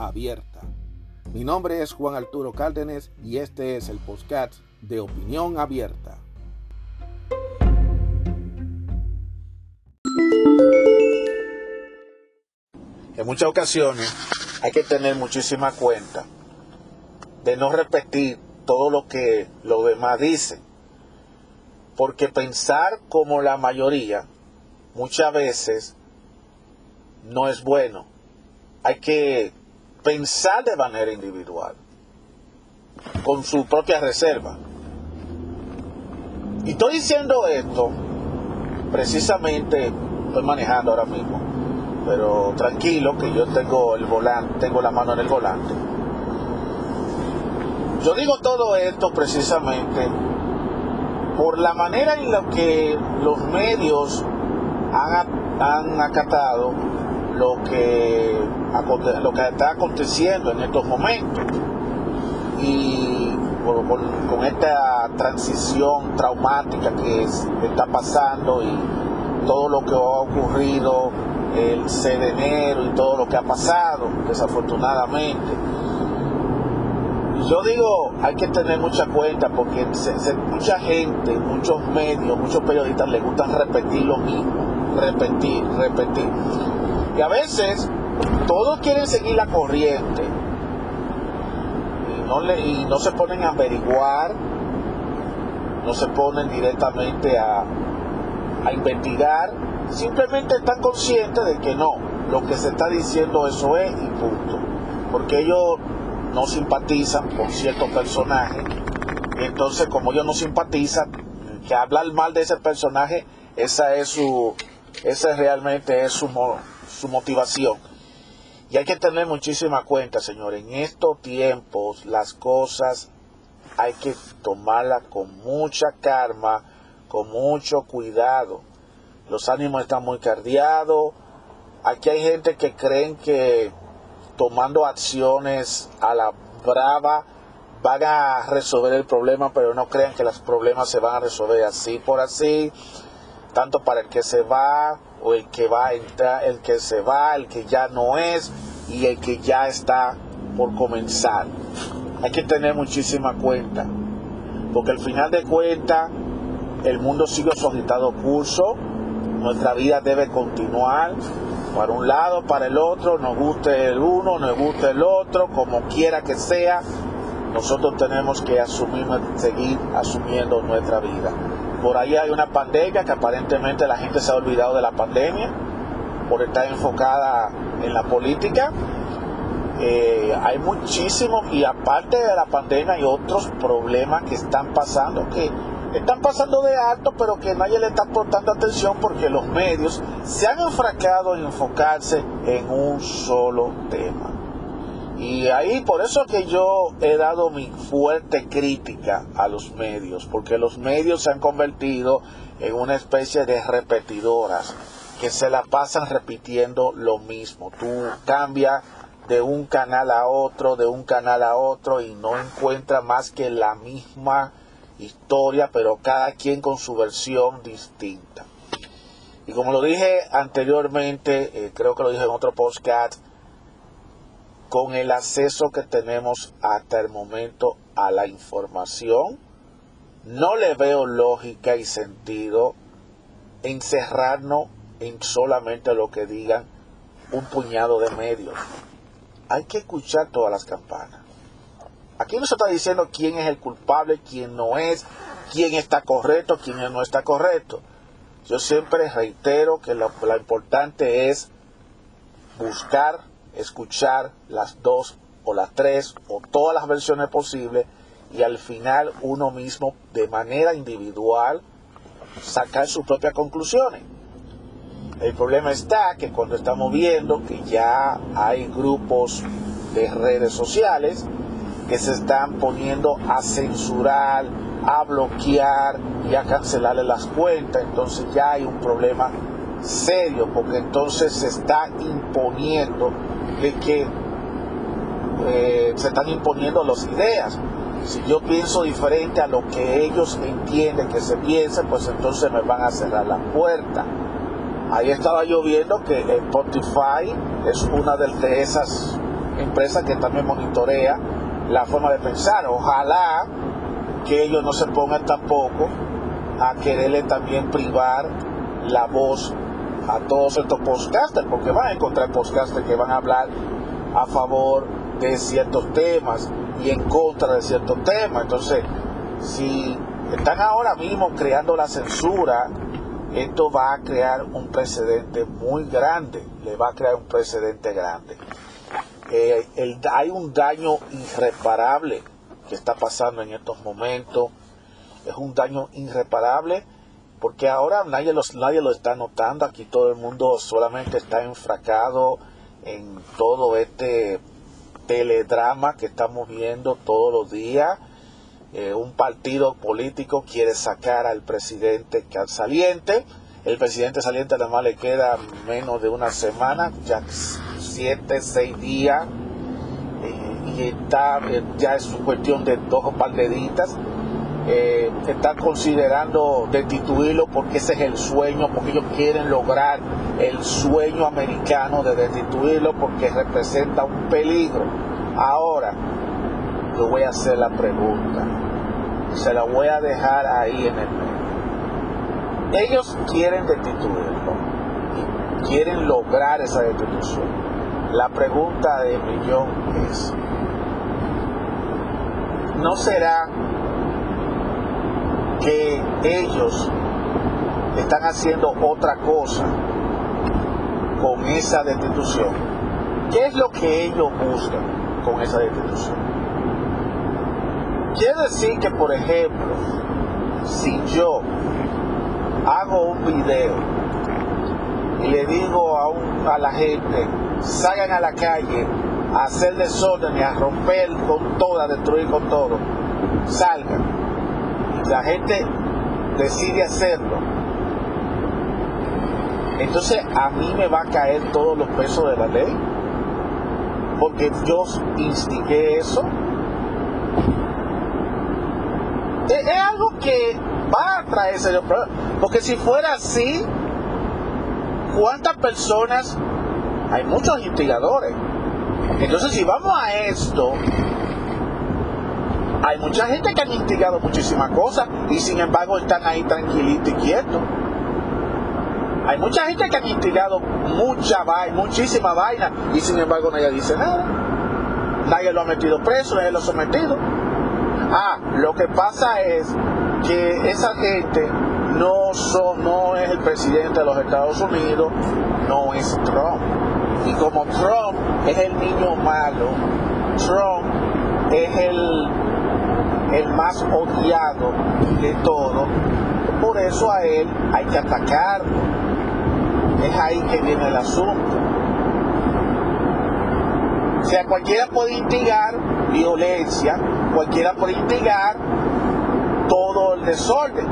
abierta. Mi nombre es Juan Arturo Cárdenas y este es el podcast de Opinión Abierta. En muchas ocasiones hay que tener muchísima cuenta de no repetir todo lo que los demás dicen. Porque pensar como la mayoría muchas veces no es bueno. Hay que pensar de manera individual, con su propia reserva. Y estoy diciendo esto, precisamente, estoy manejando ahora mismo, pero tranquilo que yo tengo el volante, tengo la mano en el volante. Yo digo todo esto precisamente por la manera en la que los medios han, han acatado lo que, lo que está aconteciendo en estos momentos. Y con, esta transición traumática que está pasando y todo lo que ha ocurrido el 6 de enero y todo lo que ha pasado, desafortunadamente. Yo digo, hay que tener mucha cuenta porque mucha gente, muchos medios, muchos periodistas les gustan repetir lo mismo, repetir, repetir. Y a veces todos quieren seguir la corriente. Y no, le, y no se ponen a averiguar, no se ponen directamente a, a investigar, simplemente están conscientes de que no, lo que se está diciendo eso es y punto. Porque ellos no simpatizan con ciertos personajes y entonces como ellos no simpatizan, que hablar mal de ese personaje, esa es su, esa realmente es su, su motivación. Y hay que tener muchísima cuenta, señor. En estos tiempos las cosas hay que tomarlas con mucha calma, con mucho cuidado. Los ánimos están muy cardiados. Aquí hay gente que creen que tomando acciones a la brava van a resolver el problema, pero no crean que los problemas se van a resolver así por así, tanto para el que se va o el que va a entrar, el que se va, el que ya no es y el que ya está por comenzar. Hay que tener muchísima cuenta, porque al final de cuentas el mundo sigue su agitado curso, nuestra vida debe continuar para un lado, para el otro, nos guste el uno, nos guste el otro, como quiera que sea, nosotros tenemos que asumir, seguir asumiendo nuestra vida. Por ahí hay una pandemia que aparentemente la gente se ha olvidado de la pandemia por estar enfocada en la política. Eh, hay muchísimos y aparte de la pandemia hay otros problemas que están pasando que están pasando de alto pero que nadie le está portando atención porque los medios se han enfracado en enfocarse en un solo tema. Y ahí por eso que yo he dado mi fuerte crítica a los medios, porque los medios se han convertido en una especie de repetidoras que se la pasan repitiendo lo mismo. Tú cambias de un canal a otro, de un canal a otro y no encuentras más que la misma historia, pero cada quien con su versión distinta. Y como lo dije anteriormente, eh, creo que lo dije en otro podcast, con el acceso que tenemos hasta el momento a la información, no le veo lógica y sentido encerrarnos en solamente lo que digan un puñado de medios. Hay que escuchar todas las campanas. Aquí no se está diciendo quién es el culpable, quién no es, quién está correcto, quién no está correcto. Yo siempre reitero que lo, lo importante es buscar escuchar las dos o las tres o todas las versiones posibles y al final uno mismo de manera individual sacar sus propias conclusiones. El problema está que cuando estamos viendo que ya hay grupos de redes sociales que se están poniendo a censurar, a bloquear y a cancelarle las cuentas. Entonces ya hay un problema serio porque entonces se está imponiendo de que eh, se están imponiendo las ideas. Si yo pienso diferente a lo que ellos entienden que se piense, pues entonces me van a cerrar la puerta. Ahí estaba yo viendo que Spotify es una de esas empresas que también monitorea la forma de pensar. Ojalá que ellos no se pongan tampoco a quererle también privar la voz a todos estos podcasters, porque van a encontrar podcasters que van a hablar a favor de ciertos temas y en contra de ciertos temas. Entonces, si están ahora mismo creando la censura, esto va a crear un precedente muy grande, le va a crear un precedente grande. Eh, hay un daño irreparable que está pasando en estos momentos, es un daño irreparable porque ahora nadie, los, nadie lo está notando, aquí todo el mundo solamente está enfracado en todo este teledrama que estamos viendo todos los días. Eh, un partido político quiere sacar al presidente saliente. El presidente saliente además le queda menos de una semana, ya siete, seis días. Eh, y está, eh, ya es cuestión de dos o par de eh, están considerando destituirlo porque ese es el sueño, porque ellos quieren lograr el sueño americano de destituirlo porque representa un peligro. Ahora, yo voy a hacer la pregunta, se la voy a dejar ahí en el medio. Ellos quieren destituirlo quieren lograr esa destitución. La pregunta de millón es, ¿no será que ellos están haciendo otra cosa con esa destitución. ¿Qué es lo que ellos buscan con esa destitución? Quiere decir que, por ejemplo, si yo hago un video y le digo a, a la gente, salgan a la calle a hacer desorden y a romper con todo, a destruir con todo, salgan la gente decide hacerlo, entonces a mí me va a caer todos los pesos de la ley, porque yo instigué eso. Es, algo que va a traer serios porque si fuera así, ¿cuántas personas? Hay muchos instigadores. Entonces si vamos a esto, hay mucha gente que han instigado muchísimas cosas y sin embargo están ahí tranquilitos y quietos. Hay mucha gente que ha instigado mucha vaina, muchísima vaina y sin embargo nadie dice nada. Nadie lo ha metido preso, nadie lo ha sometido. Ah, lo que pasa es que esa gente no es el presidente de los Estados Unidos, no es Trump. Y como Trump es el niño malo, Trump es el el más odiado de todos. Por eso a él hay que atacarlo. Es ahí que viene el asunto. O sea, cualquiera puede instigar violencia, cualquiera puede instigar todo el desorden,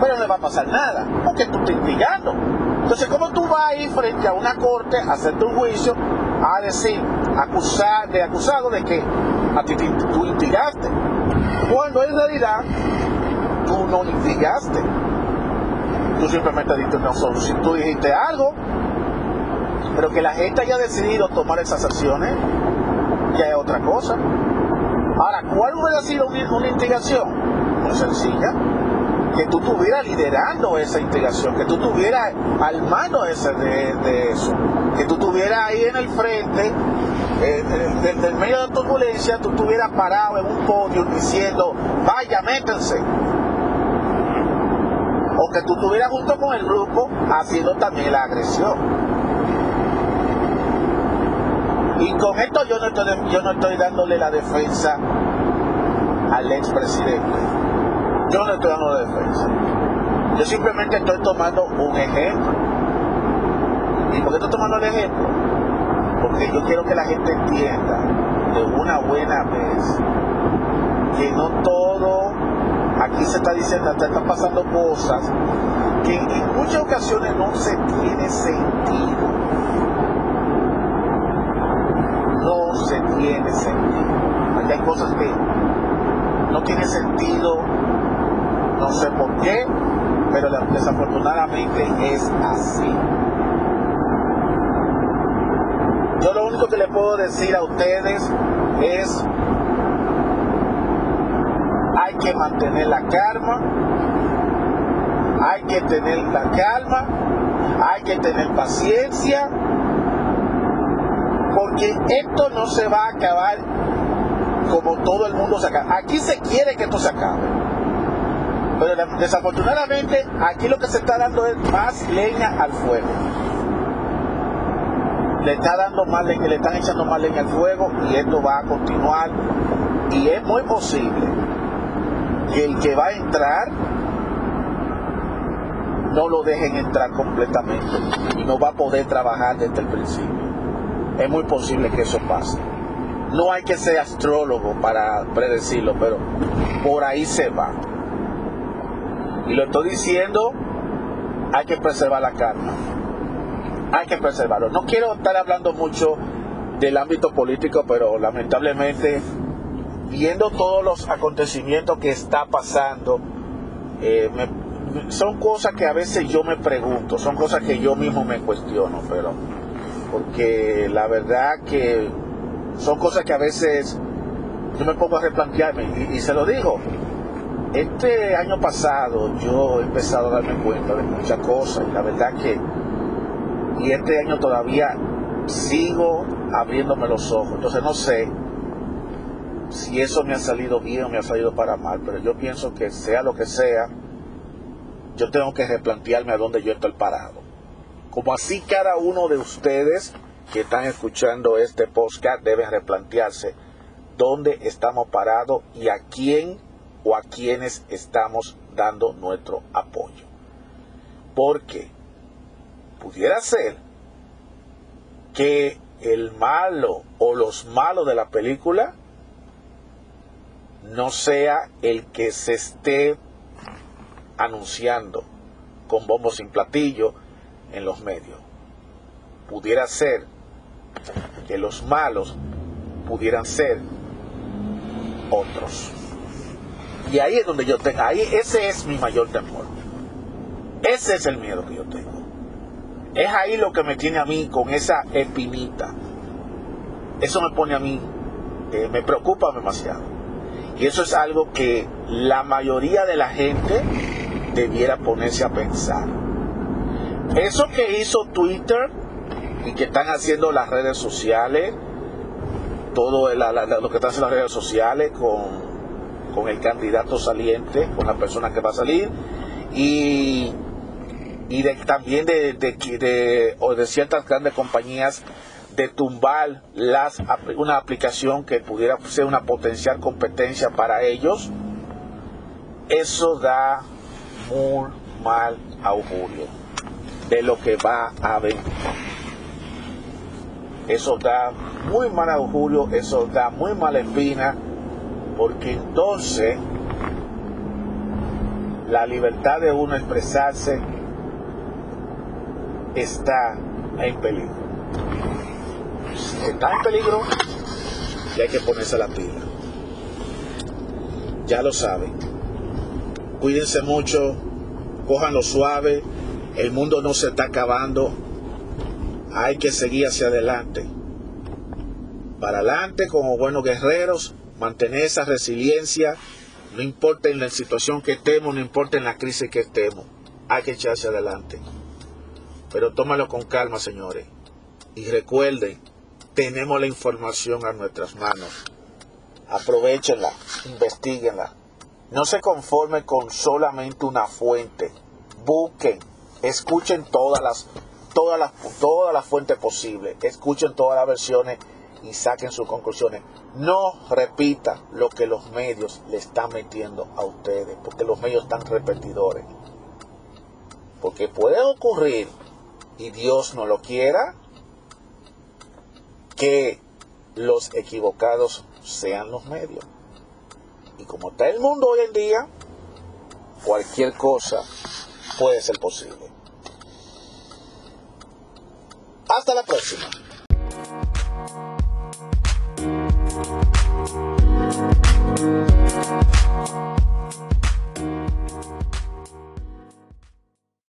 pero no le va a pasar nada, porque tú estás instigando. Entonces, ¿cómo tú vas a ir frente a una corte a hacerte un juicio a decir, acusar, de acusado de que a ti tú instigaste? Cuando en realidad tú no instigaste. Tú simplemente dijiste una solución, tú dijiste algo, pero que la gente haya decidido tomar esas acciones, ya es otra cosa. Ahora, ¿cuál hubiera sido una instigación? Muy sencilla, que tú estuvieras liderando esa integración, que tú estuvieras al mano ese de, eso, que tú estuvieras ahí en el frente, eh, desde el medio de la turbulencia, tú estuvieras parado en un podio diciendo, vaya, métanse. O que tú estuvieras junto con el grupo haciendo también la agresión. Y con esto yo no estoy, yo no estoy dándole la defensa al expresidente yo no estoy dando defensa. Yo simplemente estoy tomando un ejemplo. ¿Y por qué estoy tomando el ejemplo? porque yo quiero que la gente entienda de una buena vez que no todo, aquí se está diciendo, te están pasando cosas que en muchas ocasiones no se tiene sentido. No se tiene sentido. Aquí hay cosas que no tienen sentido, no sé por qué, pero desafortunadamente es así. Yo lo único que le puedo decir a ustedes es hay que mantener la calma, hay que tener la calma, hay que tener paciencia, porque esto no se va a acabar como todo el mundo se acaba. Aquí se quiere que esto se acabe. Pero desafortunadamente aquí lo que se está dando es más leña al fuego. Le está dando más leña, le están echando más leña al fuego y esto va a continuar. Y es muy posible que el que va a entrar no lo dejen entrar completamente y no va a poder trabajar desde el principio. Es muy posible que eso pase. No hay que ser astrólogo para predecirlo, pero por ahí se va. Y lo estoy diciendo, hay que preservar la calma. Hay que preservarlo. No quiero estar hablando mucho del ámbito político, pero lamentablemente, viendo todos los acontecimientos que está pasando, eh, son cosas que a veces yo me pregunto, son cosas que yo mismo me cuestiono, pero porque la verdad que son cosas que a veces yo me pongo a replantearme y se lo digo, este año pasado yo he empezado a darme cuenta de muchas cosas y la verdad que y este año todavía sigo abriéndome los ojos. Entonces no sé si eso me ha salido bien o me ha salido para mal, pero yo pienso que sea lo que sea, yo tengo que replantearme a dónde yo estoy parado. Como así cada uno de ustedes que están escuchando este podcast deben replantearse dónde estamos parados y a quién o a quienes estamos dando nuestro apoyo. Porque pudiera ser que el malo o los malos de la película no sea el que se esté anunciando con bombos sin platillo en los medios. Pudiera ser que los malos pudieran ser otros. Y ahí es donde yo tengo, ahí ese es mi mayor temor. Ese es el miedo que yo tengo. Es ahí lo que me tiene a mí con esa espinita. Eso me pone a mí, eh, me preocupa demasiado. Y eso es algo que la mayoría de la gente debiera ponerse a pensar. Eso que hizo Twitter y que están haciendo las redes sociales, todo lo que están haciendo las redes sociales con con el candidato saliente, con la persona que va a salir, y, también de, ciertas grandes compañías de tumbar una aplicación que pudiera ser una potencial competencia para ellos, eso da muy mal augurio de lo que va a venir. Eso da muy mal augurio, eso da muy mala espina porque entonces la libertad de uno expresarse está en peligro. Está en peligro y hay que ponerse la pila. Ya lo saben. Cuídense mucho, lo suave, el mundo no se está acabando, hay que seguir hacia adelante. Para adelante como buenos guerreros mantener esa resiliencia, no importa en la situación que estemos, no importa en la crisis que estemos, hay que echarse adelante. Pero tómalo con calma, señores. Y recuerden, tenemos la información a nuestras manos. Aprovechenla, investiguenla. No se conformen con solamente una fuente. Busquen, escuchen todas las, todas las, todas las fuentes posibles. Escuchen todas las versiones y saquen sus conclusiones. No repita lo que los medios le están metiendo a ustedes, porque los medios están repetidores. Porque puede ocurrir, y Dios no lo quiera, que los equivocados sean los medios. Y como está el mundo hoy en día, cualquier cosa puede ser posible. Hasta la próxima. Thank you.